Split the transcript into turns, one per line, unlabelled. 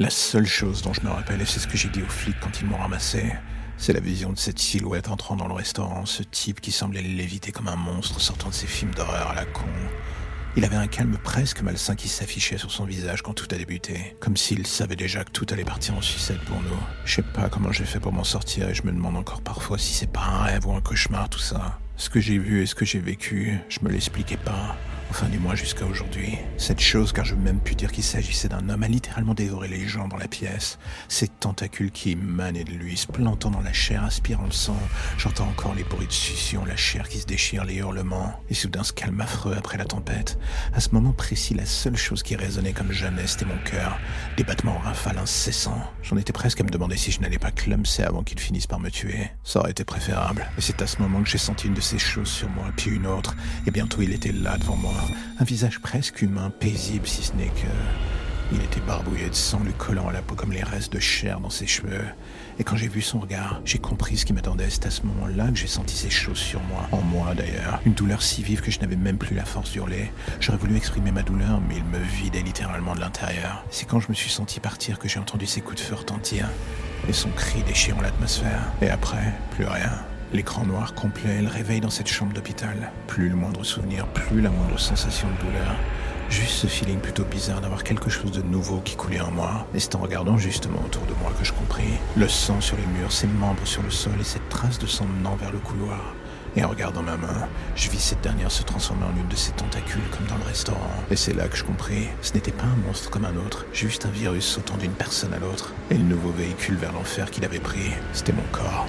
La seule chose dont je me rappelle, et c'est ce que j'ai dit aux flics quand ils m'ont ramassé, c'est la vision de cette silhouette entrant dans le restaurant, ce type qui semblait léviter comme un monstre sortant de ses films d'horreur à la con. Il avait un calme presque malsain qui s'affichait sur son visage quand tout a débuté, comme s'il savait déjà que tout allait partir en sucette pour nous. Je sais pas comment j'ai fait pour m'en sortir et je me demande encore parfois si c'est pas un rêve ou un cauchemar tout ça. Ce que j'ai vu et ce que j'ai vécu, je me l'expliquais pas. Enfin, du moins jusqu'à aujourd'hui. Cette chose, car je veux même pu dire qu'il s'agissait d'un homme, a littéralement dévoré les gens dans la pièce. Ces tentacules qui émanaient de lui, se plantant dans la chair, aspirant le sang. J'entends encore les bruits de succion, la chair qui se déchire, les hurlements. Et soudain, ce calme affreux après la tempête. À ce moment précis, la seule chose qui résonnait comme jamais, c'était mon cœur. Des battements en rafale incessants. J'en étais presque à me demander si je n'allais pas clumser avant qu'il finisse par me tuer. Ça aurait été préférable. Et c'est à ce moment que j'ai senti une de ces choses sur moi, puis une autre. Et bientôt, il était là devant moi un visage presque humain, paisible si ce n'est que... Il était barbouillé de sang, lui collant à la peau comme les restes de chair dans ses cheveux. Et quand j'ai vu son regard, j'ai compris ce qui m'attendait. C'est à ce moment-là que j'ai senti ces choses sur moi. En moi d'ailleurs. Une douleur si vive que je n'avais même plus la force d'hurler. J'aurais voulu exprimer ma douleur, mais il me vidait littéralement de l'intérieur. C'est quand je me suis senti partir que j'ai entendu ses coups de feu retentir. Et son cri déchirant l'atmosphère. Et après, plus rien. L'écran noir complet, le réveil dans cette chambre d'hôpital. Plus le moindre souvenir, plus la moindre sensation de douleur. Juste ce feeling plutôt bizarre d'avoir quelque chose de nouveau qui coulait en moi. Et c'est en regardant justement autour de moi que je compris. Le sang sur les murs, ses membres sur le sol et cette trace de sang menant vers le couloir. Et en regardant ma main, je vis cette dernière se transformer en une de ces tentacules comme dans le restaurant. Et c'est là que je compris, ce n'était pas un monstre comme un autre, juste un virus sautant d'une personne à l'autre. Et le nouveau véhicule vers l'enfer qu'il avait pris, c'était mon corps.